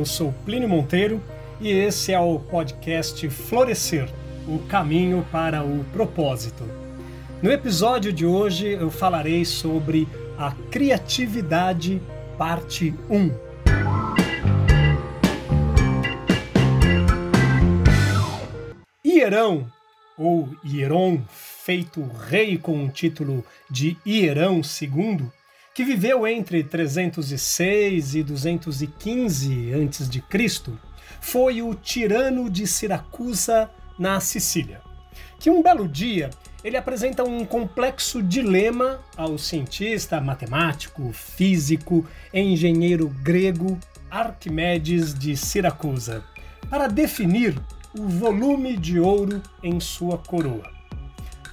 Eu sou Plínio Monteiro e esse é o podcast Florescer o caminho para o propósito. No episódio de hoje eu falarei sobre a criatividade, parte 1. Hierão, ou Hieron, feito rei com o título de Hierão II, que viveu entre 306 e 215 a.C., foi o tirano de Siracusa, na Sicília. Que um belo dia ele apresenta um complexo dilema ao cientista, matemático, físico, engenheiro grego Arquimedes de Siracusa, para definir o volume de ouro em sua coroa.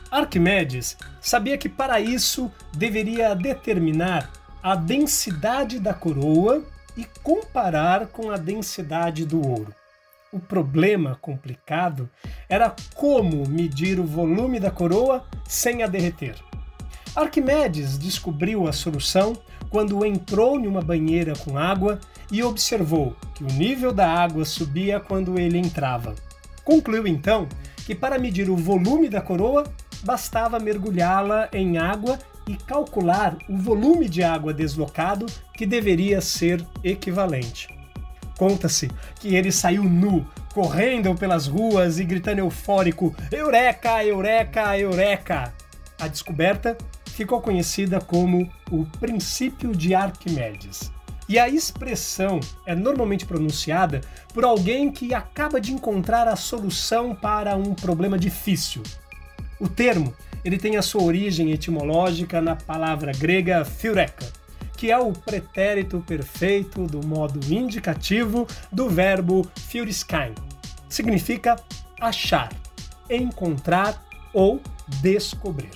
Arquimedes sabia que para isso deveria determinar a densidade da coroa e comparar com a densidade do ouro. O problema complicado era como medir o volume da coroa sem a derreter. Arquimedes descobriu a solução quando entrou em uma banheira com água e observou que o nível da água subia quando ele entrava. Concluiu então que para medir o volume da coroa bastava mergulhá-la em água e calcular o volume de água deslocado que deveria ser equivalente. Conta-se que ele saiu nu, correndo pelas ruas e gritando eufórico: Eureka, Eureka, Eureka! A descoberta ficou conhecida como o princípio de Arquimedes. E a expressão é normalmente pronunciada por alguém que acaba de encontrar a solução para um problema difícil. O termo ele tem a sua origem etimológica na palavra grega "phureka", que é o pretérito perfeito do modo indicativo do verbo "phiuriskain". Significa achar, encontrar ou descobrir.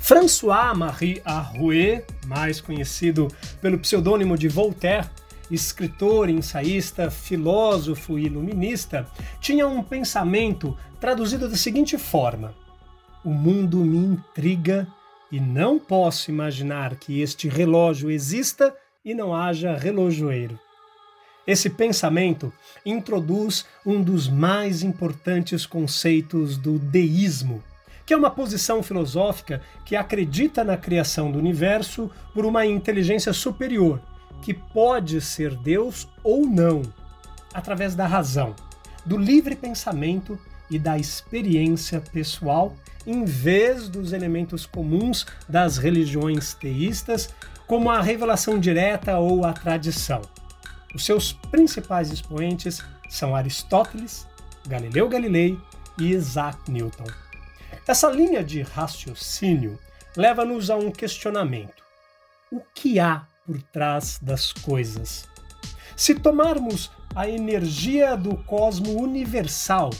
François-Marie Arouet, mais conhecido pelo pseudônimo de Voltaire, escritor, ensaísta, filósofo e iluminista, tinha um pensamento traduzido da seguinte forma: o mundo me intriga e não posso imaginar que este relógio exista e não haja relojoeiro. Esse pensamento introduz um dos mais importantes conceitos do deísmo, que é uma posição filosófica que acredita na criação do universo por uma inteligência superior, que pode ser Deus ou não, através da razão, do livre pensamento e da experiência pessoal em vez dos elementos comuns das religiões teístas, como a revelação direta ou a tradição. Os seus principais expoentes são Aristóteles, Galileu Galilei e Isaac Newton. Essa linha de raciocínio leva-nos a um questionamento: o que há por trás das coisas? Se tomarmos a energia do cosmo universal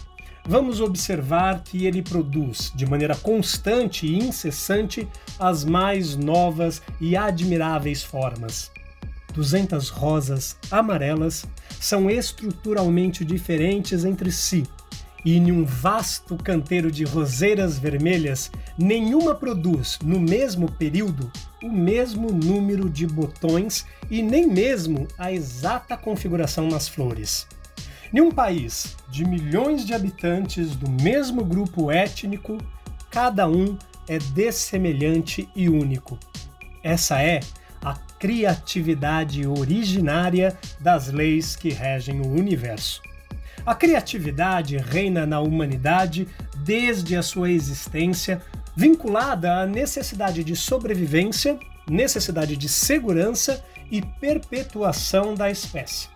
vamos observar que ele produz de maneira constante e incessante as mais novas e admiráveis formas. 200 rosas amarelas são estruturalmente diferentes entre si, e em um vasto canteiro de roseiras vermelhas, nenhuma produz, no mesmo período, o mesmo número de botões e nem mesmo a exata configuração nas flores. Em um país de milhões de habitantes do mesmo grupo étnico, cada um é dessemelhante e único. Essa é a criatividade originária das leis que regem o universo. A criatividade reina na humanidade desde a sua existência, vinculada à necessidade de sobrevivência, necessidade de segurança e perpetuação da espécie.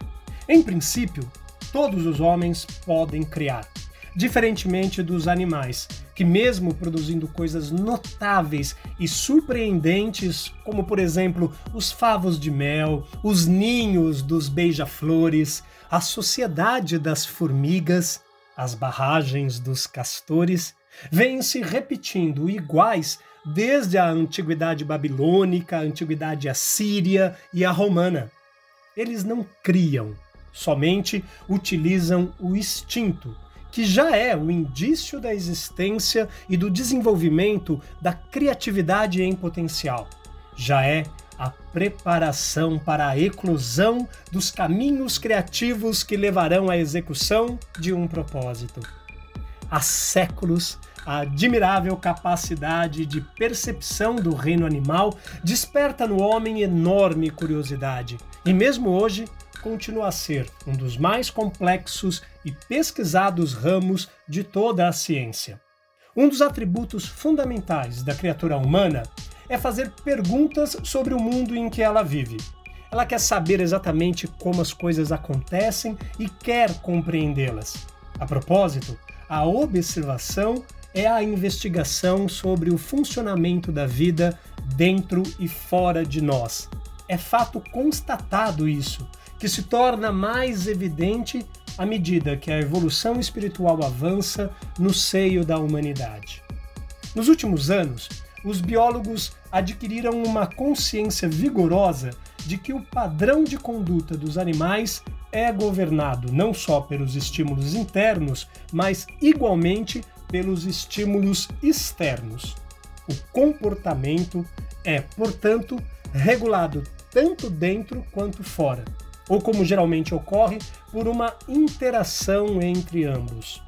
Em princípio, todos os homens podem criar. Diferentemente dos animais, que, mesmo produzindo coisas notáveis e surpreendentes, como por exemplo os favos de mel, os ninhos dos beija-flores, a sociedade das formigas, as barragens dos castores, vêm se repetindo iguais desde a antiguidade babilônica, a antiguidade assíria e a romana. Eles não criam, somente utilizam o instinto, que já é o indício da existência e do desenvolvimento da criatividade em potencial. Já é a preparação para a eclosão dos caminhos criativos que levarão à execução de um propósito. Há séculos, a admirável capacidade de percepção do reino animal desperta no homem enorme curiosidade, e mesmo hoje continua a ser um dos mais complexos e pesquisados ramos de toda a ciência. Um dos atributos fundamentais da criatura humana é fazer perguntas sobre o mundo em que ela vive. Ela quer saber exatamente como as coisas acontecem e quer compreendê-las. A propósito, a observação é a investigação sobre o funcionamento da vida dentro e fora de nós. É fato constatado isso, que se torna mais evidente à medida que a evolução espiritual avança no seio da humanidade. Nos últimos anos, os biólogos adquiriram uma consciência vigorosa de que o padrão de conduta dos animais é governado não só pelos estímulos internos, mas igualmente pelos estímulos externos. O comportamento é, portanto, regulado tanto dentro quanto fora, ou como geralmente ocorre, por uma interação entre ambos.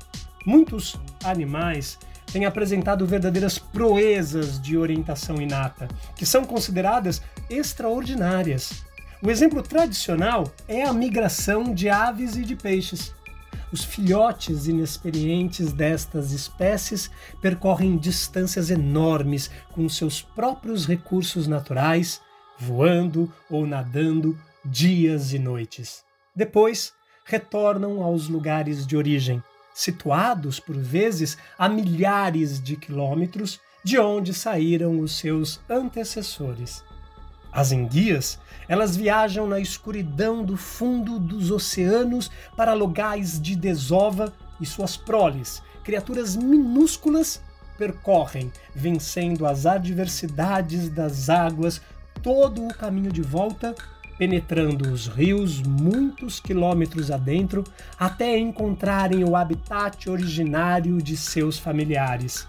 Muitos animais têm apresentado verdadeiras proezas de orientação inata, que são consideradas extraordinárias. O exemplo tradicional é a migração de aves e de peixes. Os filhotes inexperientes destas espécies percorrem distâncias enormes com seus próprios recursos naturais, voando ou nadando dias e noites. Depois, retornam aos lugares de origem, situados por vezes a milhares de quilômetros de onde saíram os seus antecessores. As enguias, elas viajam na escuridão do fundo dos oceanos para locais de desova e suas proles, criaturas minúsculas, percorrem, vencendo as adversidades das águas, todo o caminho de volta penetrando os rios muitos quilômetros adentro até encontrarem o habitat originário de seus familiares.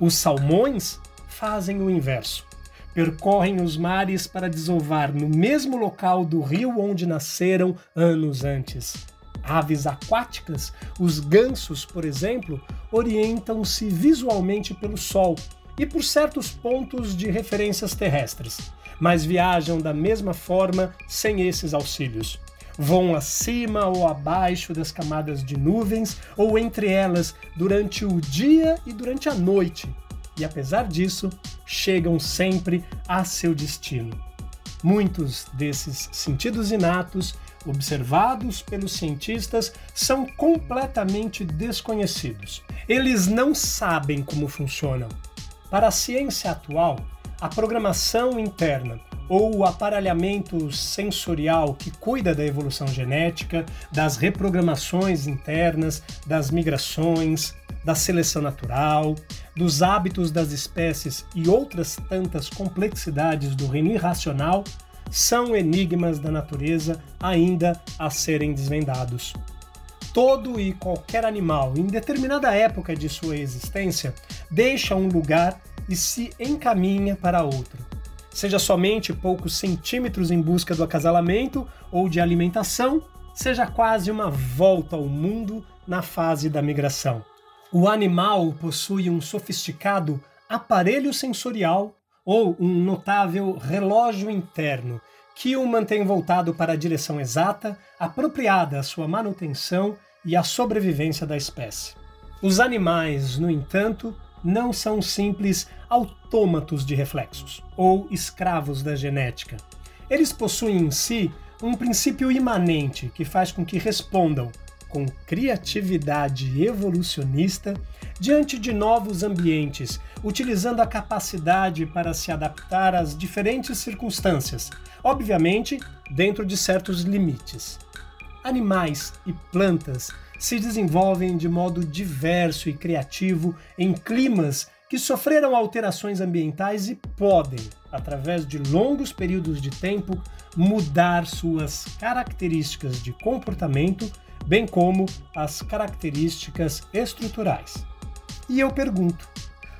Os salmões fazem o inverso. Percorrem os mares para desovar no mesmo local do rio onde nasceram anos antes. Aves aquáticas, os gansos, por exemplo, orientam-se visualmente pelo Sol e por certos pontos de referências terrestres mas viajam da mesma forma sem esses auxílios. Vão acima ou abaixo das camadas de nuvens ou entre elas durante o dia e durante a noite, e apesar disso, chegam sempre a seu destino. Muitos desses sentidos inatos, observados pelos cientistas, são completamente desconhecidos. Eles não sabem como funcionam. Para a ciência atual, a programação interna ou o aparelhamento sensorial que cuida da evolução genética, das reprogramações internas, das migrações, da seleção natural, dos hábitos das espécies e outras tantas complexidades do reino irracional, são enigmas da natureza ainda a serem desvendados. Todo e qualquer animal, em determinada época de sua existência, deixa um lugar e se encaminha para outro. Seja somente poucos centímetros em busca do acasalamento ou de alimentação, seja quase uma volta ao mundo na fase da migração. O animal possui um sofisticado aparelho sensorial ou um notável relógio interno que o mantém voltado para a direção exata, apropriada à sua manutenção e à sobrevivência da espécie. Os animais, no entanto, não são simples autômatos de reflexos ou escravos da genética. Eles possuem em si um princípio imanente que faz com que respondam com criatividade evolucionista diante de novos ambientes, utilizando a capacidade para se adaptar às diferentes circunstâncias, obviamente dentro de certos limites. Animais e plantas se desenvolvem de modo diverso e criativo em climas que sofreram alterações ambientais e podem, através de longos períodos de tempo, mudar suas características de comportamento, bem como as características estruturais. E eu pergunto: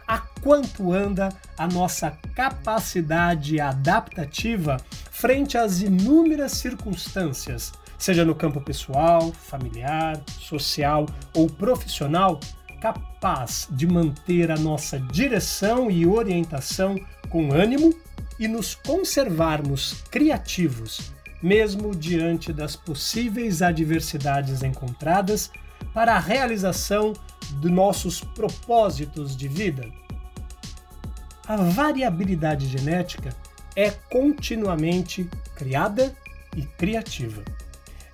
a quanto anda a nossa capacidade adaptativa frente às inúmeras circunstâncias, seja no campo pessoal, familiar, social ou profissional, capaz de manter a nossa direção e orientação com ânimo e nos conservarmos criativos, mesmo diante das possíveis adversidades encontradas para a realização de nossos propósitos de vida? A variabilidade genética é continuamente criada e criativa.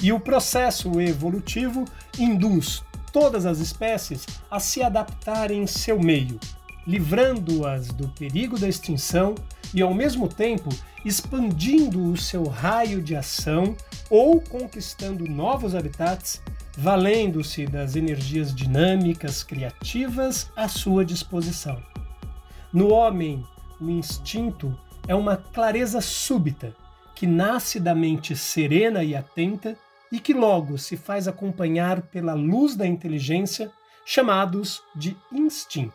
E o processo evolutivo induz todas as espécies a se adaptarem em seu meio, livrando-as do perigo da extinção e, ao mesmo tempo, expandindo o seu raio de ação ou conquistando novos habitats, valendo-se das energias dinâmicas criativas à sua disposição. No homem, o instinto é uma clareza súbita que nasce da mente serena e atenta e que logo se faz acompanhar pela luz da inteligência, chamados de instinto.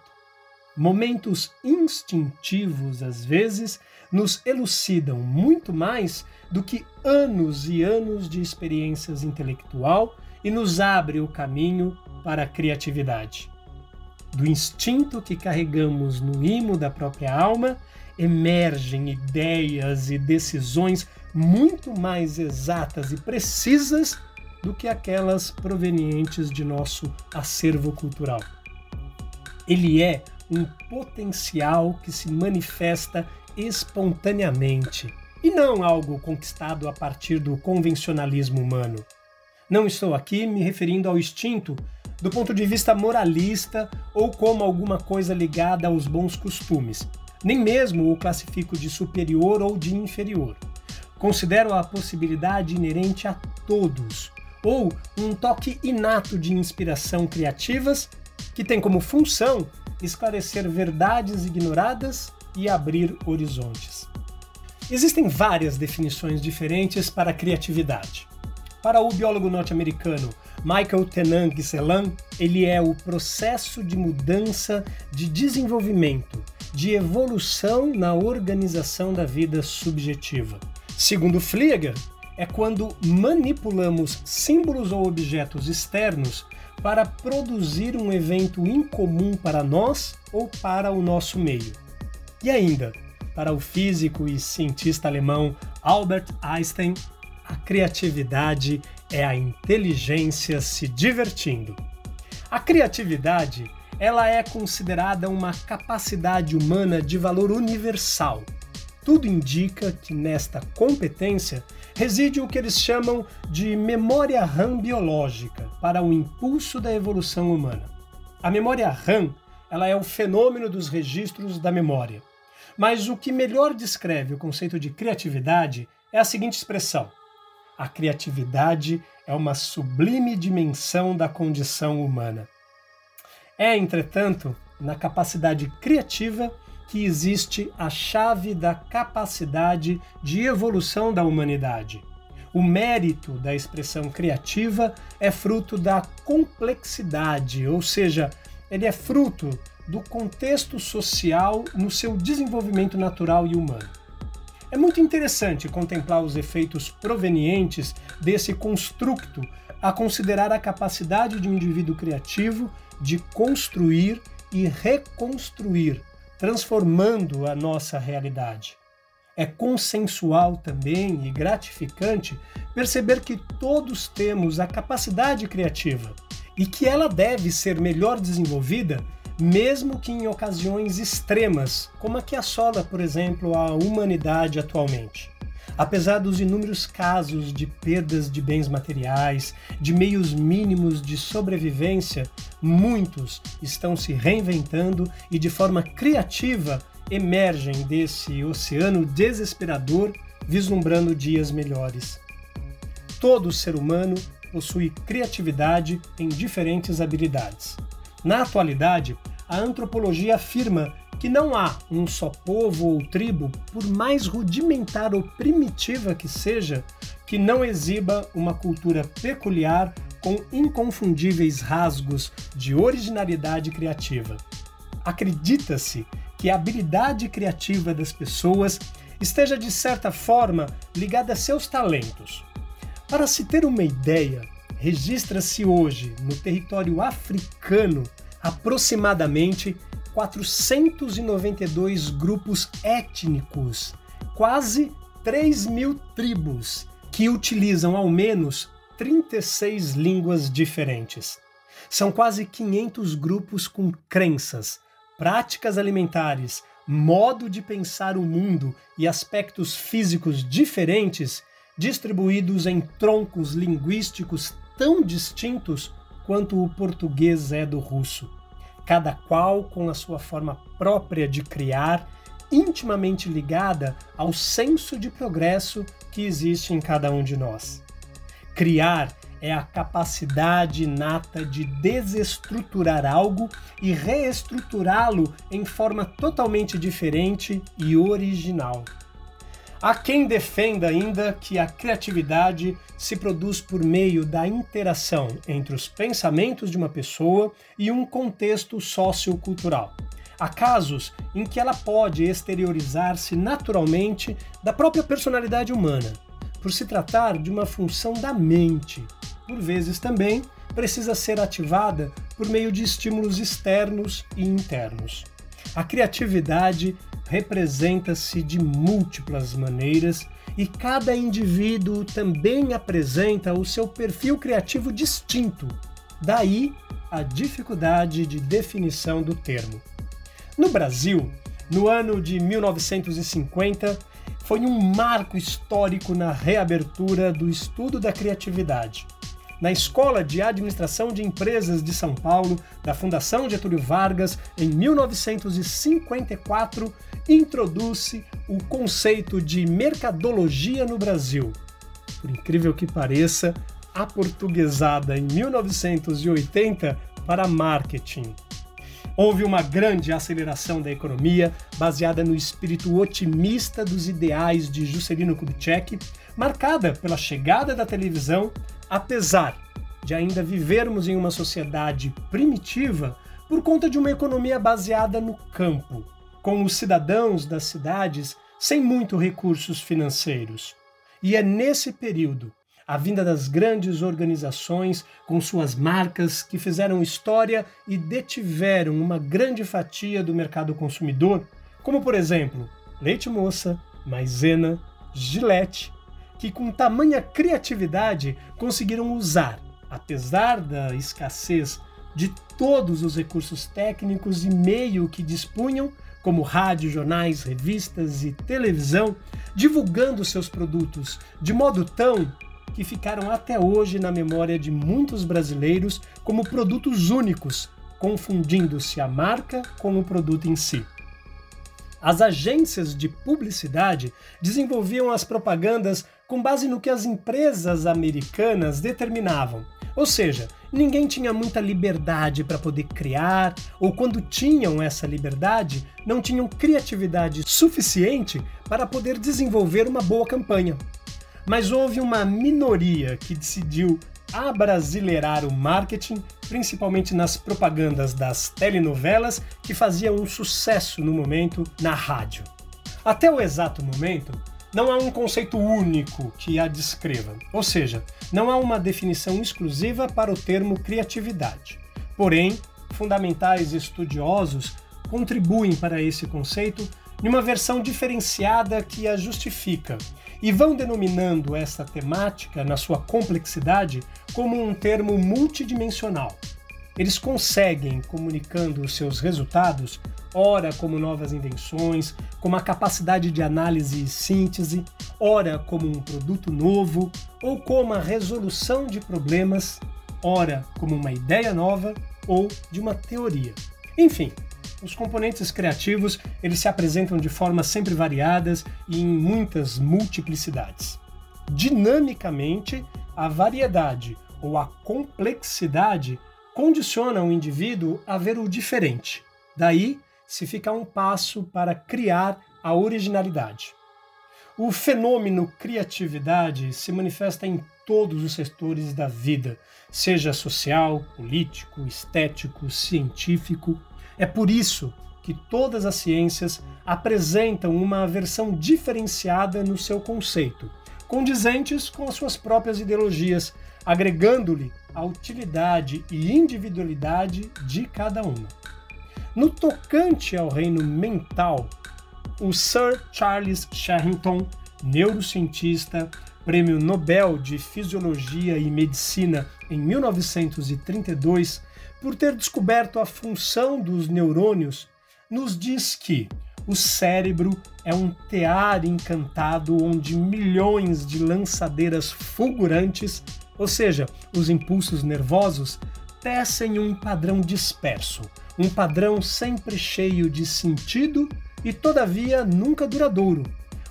Momentos instintivos, às vezes, nos elucidam muito mais do que anos e anos de experiências intelectual e nos abre o caminho para a criatividade do instinto que carregamos no imo da própria alma, emergem ideias e decisões muito mais exatas e precisas do que aquelas provenientes de nosso acervo cultural. Ele é um potencial que se manifesta espontaneamente e não algo conquistado a partir do convencionalismo humano. Não estou aqui me referindo ao instinto do ponto de vista moralista ou como alguma coisa ligada aos bons costumes. Nem mesmo o classifico de superior ou de inferior. Considero a possibilidade inerente a todos, ou um toque inato de inspiração criativas que tem como função esclarecer verdades ignoradas e abrir horizontes. Existem várias definições diferentes para criatividade. Para o biólogo norte-americano Michael Tenang Selan, ele é o processo de mudança, de desenvolvimento, de evolução na organização da vida subjetiva. Segundo Flieger, é quando manipulamos símbolos ou objetos externos para produzir um evento incomum para nós ou para o nosso meio. E ainda, para o físico e cientista alemão Albert Einstein, a criatividade é a inteligência se divertindo. A criatividade, ela é considerada uma capacidade humana de valor universal. Tudo indica que nesta competência reside o que eles chamam de memória RAM biológica para o impulso da evolução humana. A memória RAM, ela é o fenômeno dos registros da memória. Mas o que melhor descreve o conceito de criatividade é a seguinte expressão: a criatividade é uma sublime dimensão da condição humana. É, entretanto, na capacidade criativa que existe a chave da capacidade de evolução da humanidade. O mérito da expressão criativa é fruto da complexidade, ou seja, ele é fruto do contexto social no seu desenvolvimento natural e humano. É muito interessante contemplar os efeitos provenientes desse construto a considerar a capacidade de um indivíduo criativo de construir e reconstruir, transformando a nossa realidade. É consensual também e gratificante perceber que todos temos a capacidade criativa e que ela deve ser melhor desenvolvida mesmo que em ocasiões extremas, como a que assola, por exemplo, a humanidade atualmente. Apesar dos inúmeros casos de perdas de bens materiais, de meios mínimos de sobrevivência, muitos estão se reinventando e de forma criativa emergem desse oceano desesperador, vislumbrando dias melhores. Todo ser humano possui criatividade em diferentes habilidades. Na atualidade, a antropologia afirma que não há um só povo ou tribo, por mais rudimentar ou primitiva que seja, que não exiba uma cultura peculiar com inconfundíveis rasgos de originalidade criativa. Acredita-se que a habilidade criativa das pessoas esteja de certa forma ligada a seus talentos. Para se ter uma ideia, registra-se hoje no território africano aproximadamente 492 grupos étnicos, quase 3 mil tribos, que utilizam ao menos 36 línguas diferentes. São quase 500 grupos com crenças, práticas alimentares, modo de pensar o mundo e aspectos físicos diferentes, distribuídos em troncos linguísticos tão distintos quanto o português é do russo, cada qual com a sua forma própria de criar, intimamente ligada ao senso de progresso que existe em cada um de nós. Criar é a capacidade inata de desestruturar algo e reestruturá-lo em forma totalmente diferente e original. Há quem defenda ainda que a criatividade se produz por meio da interação entre os pensamentos de uma pessoa e um contexto sociocultural. Há casos em que ela pode exteriorizar-se naturalmente da própria personalidade humana, por se tratar de uma função da mente. Por vezes também precisa ser ativada por meio de estímulos externos e internos. A criatividade representa-se de múltiplas maneiras e cada indivíduo também apresenta o seu perfil criativo distinto. Daí a dificuldade de definição do termo. No Brasil, no ano de 1950, foi um marco histórico na reabertura do estudo da criatividade. Na Escola de Administração de Empresas de São Paulo, da Fundação Getúlio Vargas, em 1954, introduz-se o conceito de mercadologia no Brasil. Por incrível que pareça, aportuguesada em 1980 para marketing Houve uma grande aceleração da economia, baseada no espírito otimista dos ideais de Juscelino Kubitschek, marcada pela chegada da televisão, apesar de ainda vivermos em uma sociedade primitiva por conta de uma economia baseada no campo, com os cidadãos das cidades sem muito recursos financeiros. E é nesse período a vinda das grandes organizações com suas marcas que fizeram história e detiveram uma grande fatia do mercado consumidor, como por exemplo Leite Moça, Maisena, Gillette, que com tamanha criatividade conseguiram usar, apesar da escassez de todos os recursos técnicos e meio que dispunham, como rádio, jornais, revistas e televisão, divulgando seus produtos de modo tão que ficaram até hoje na memória de muitos brasileiros como produtos únicos, confundindo-se a marca com o produto em si. As agências de publicidade desenvolviam as propagandas com base no que as empresas americanas determinavam. Ou seja, ninguém tinha muita liberdade para poder criar, ou quando tinham essa liberdade, não tinham criatividade suficiente para poder desenvolver uma boa campanha. Mas houve uma minoria que decidiu abrasileirar o marketing, principalmente nas propagandas das telenovelas que faziam um sucesso no momento na rádio. Até o exato momento, não há um conceito único que a descreva, ou seja, não há uma definição exclusiva para o termo criatividade. Porém, fundamentais estudiosos contribuem para esse conceito numa versão diferenciada que a justifica, e vão denominando essa temática, na sua complexidade, como um termo multidimensional. Eles conseguem, comunicando os seus resultados, ora como novas invenções, como a capacidade de análise e síntese, ora como um produto novo, ou como a resolução de problemas, ora como uma ideia nova ou de uma teoria. Enfim, os componentes criativos, eles se apresentam de formas sempre variadas e em muitas multiplicidades. Dinamicamente, a variedade ou a complexidade condiciona o indivíduo a ver o diferente. Daí se fica um passo para criar a originalidade. O fenômeno criatividade se manifesta em todos os setores da vida, seja social, político, estético, científico, É por isso que todas as ciências apresentam uma versão diferenciada no seu conceito, condizentes com as suas próprias ideologias, agregando-lhe a utilidade e individualidade de cada uma. No tocante ao reino mental, o Sir Charles Sherrington, neurocientista, prêmio Nobel de Fisiologia e Medicina em 1932, por ter descoberto a função dos neurônios, nos diz que o cérebro é um tear encantado onde milhões de lançadeiras fulgurantes, ou seja, os impulsos nervosos, tecem um padrão disperso, um padrão sempre cheio de sentido e, todavia, nunca duradouro,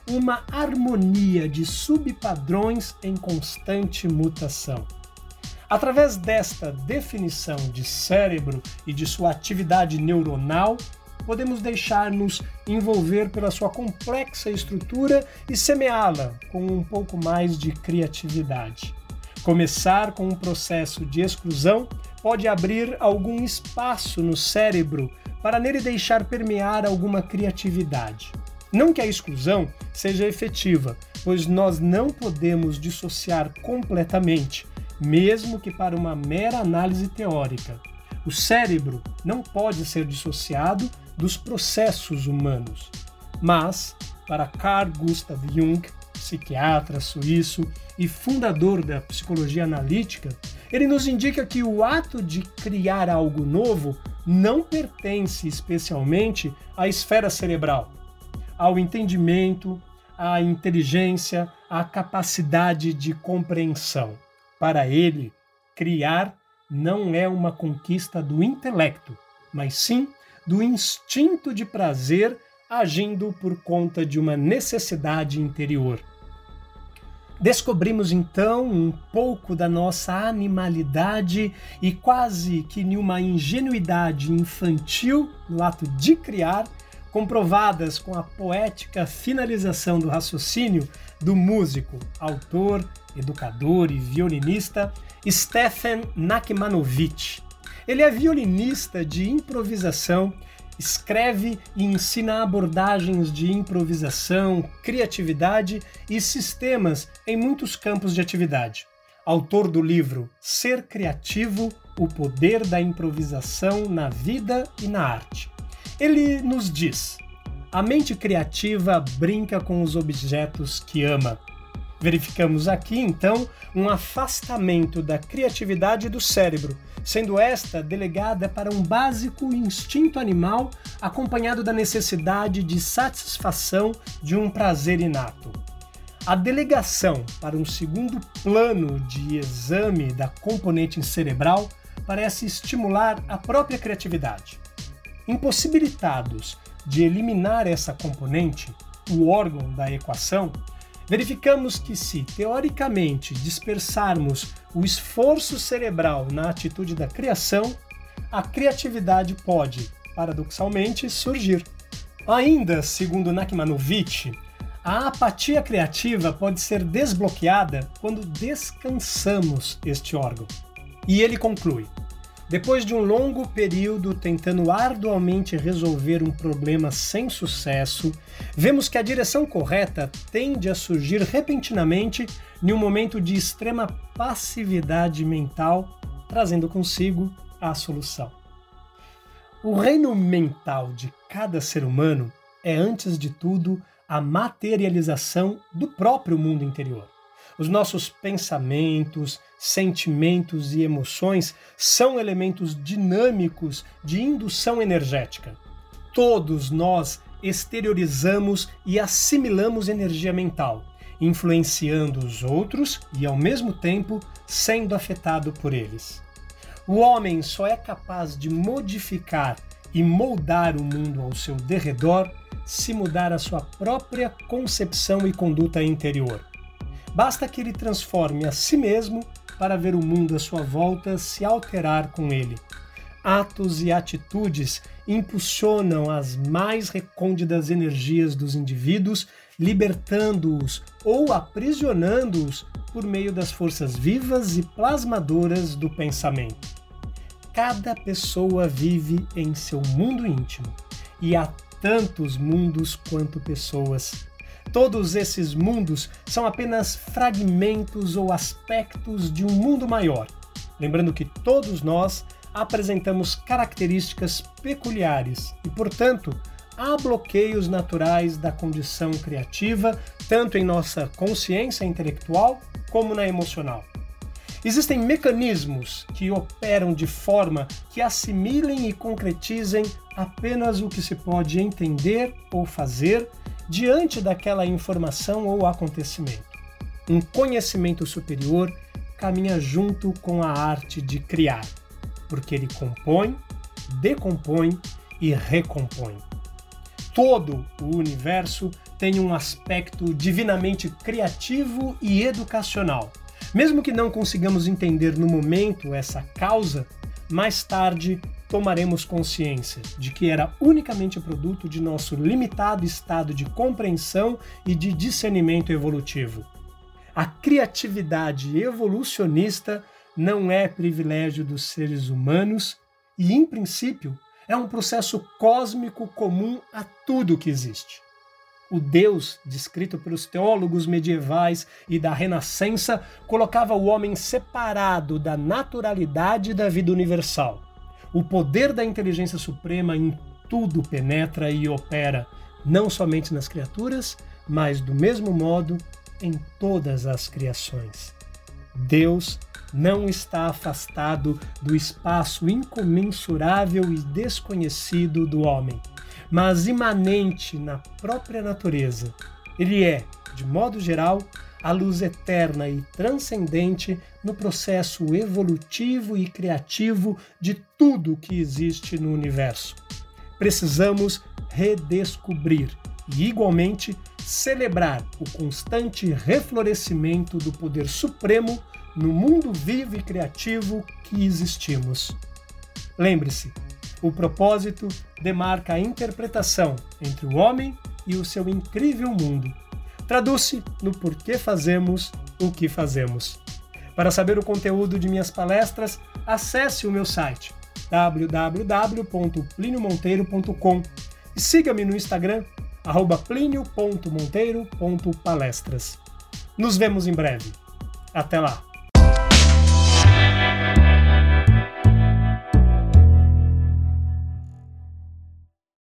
uma harmonia de subpadrões em constante mutação. Através desta definição de cérebro e de sua atividade neuronal, podemos deixar-nos envolver pela sua complexa estrutura e semeá-la com um pouco mais de criatividade. Começar com um processo de exclusão pode abrir algum espaço no cérebro para nele deixar permear alguma criatividade. Não que a exclusão seja efetiva, pois nós não podemos dissociar completamente, mesmo que para uma mera análise teórica. O cérebro não pode ser dissociado dos processos humanos. Mas, para Carl Gustav Jung, psiquiatra suíço e fundador da psicologia analítica, ele nos indica que o ato de criar algo novo não pertence especialmente à esfera cerebral, ao entendimento, à inteligência, à capacidade de compreensão. Para ele, criar não é uma conquista do intelecto, mas sim do instinto de prazer agindo por conta de uma necessidade interior. Descobrimos então um pouco da nossa animalidade e quase que uma ingenuidade infantil no ato de criar, comprovadas com a poética finalização do raciocínio do músico, autor, educador e violinista Stefan Nakmanovich, ele é violinista de improvisação, escreve e ensina abordagens de improvisação, criatividade e sistemas em muitos campos de atividade. Autor do livro Ser Criativo: O Poder da Improvisação na Vida e na Arte. Ele nos diz: a mente criativa brinca com os objetos que ama. Verificamos aqui, então, um afastamento da criatividade do cérebro, sendo esta delegada para um básico instinto animal acompanhado da necessidade de satisfação de um prazer inato. A delegação para um segundo plano de exame da componente cerebral parece estimular a própria criatividade. Impossibilitados de eliminar essa componente, o órgão da equação, verificamos que, se teoricamente dispersarmos o esforço cerebral na atitude da criação, a criatividade pode, paradoxalmente, surgir. Ainda, segundo Nakmanovich, a apatia criativa pode ser desbloqueada quando descansamos este órgão. E ele conclui: depois de um longo período tentando arduamente resolver um problema sem sucesso, vemos que a direção correta tende a surgir repentinamente em um momento de extrema passividade mental, trazendo consigo a solução. O reino mental de cada ser humano é, antes de tudo, a materialização do próprio mundo interior. Os nossos pensamentos, sentimentos e emoções são elementos dinâmicos de indução energética. Todos nós exteriorizamos e assimilamos energia mental, influenciando os outros e, ao mesmo tempo, sendo afetado por eles. O homem só é capaz de modificar e moldar o mundo ao seu derredor se mudar a sua própria concepção e conduta interior. Basta que ele transforme a si mesmo para ver o mundo à sua volta se alterar com ele. Atos e atitudes impulsionam as mais recônditas energias dos indivíduos, libertando-os ou aprisionando-os por meio das forças vivas e plasmadoras do pensamento. cada pessoa vive em seu mundo íntimo e há tantos mundos quanto pessoas. Todos esses mundos são apenas fragmentos ou aspectos de um mundo maior. Lembrando que todos nós apresentamos características peculiares e, portanto, há bloqueios naturais da condição criativa, tanto em nossa consciência intelectual como na emocional. Existem mecanismos que operam de forma que assimilem e concretizem apenas o que se pode entender ou fazer diante daquela informação ou acontecimento. Um conhecimento superior caminha junto com a arte de criar, porque ele compõe, decompõe e recompõe. Todo o universo tem um aspecto divinamente criativo e educacional mesmo que não consigamos entender no momento essa causa, mais tarde tomaremos consciência de que era unicamente produto de nosso limitado estado de compreensão e de discernimento evolutivo. A criatividade evolucionista não é privilégio dos seres humanos e, em princípio, é um processo cósmico comum a tudo que existe o Deus descrito pelos teólogos medievais e da Renascença colocava o homem separado da naturalidade da vida universal. O poder da inteligência suprema em tudo penetra e opera, não somente nas criaturas, mas do mesmo modo em todas as criações. Deus não está afastado do espaço incomensurável e desconhecido do homem mas imanente na própria natureza. Ele é, de modo geral, a luz eterna e transcendente no processo evolutivo e criativo de tudo que existe no universo. Precisamos redescobrir e, igualmente, celebrar o constante reflorescimento do poder supremo no mundo vivo e criativo que existimos. Lembre-se, o propósito demarca a interpretação entre o homem e o seu incrível mundo. Traduz-se no porquê fazemos o que fazemos. Para saber o conteúdo de minhas palestras, acesse o meu site www.pliniomonteiro.com e siga-me no Instagram plinio.monteiro.palestras. Nos vemos em breve. Até lá!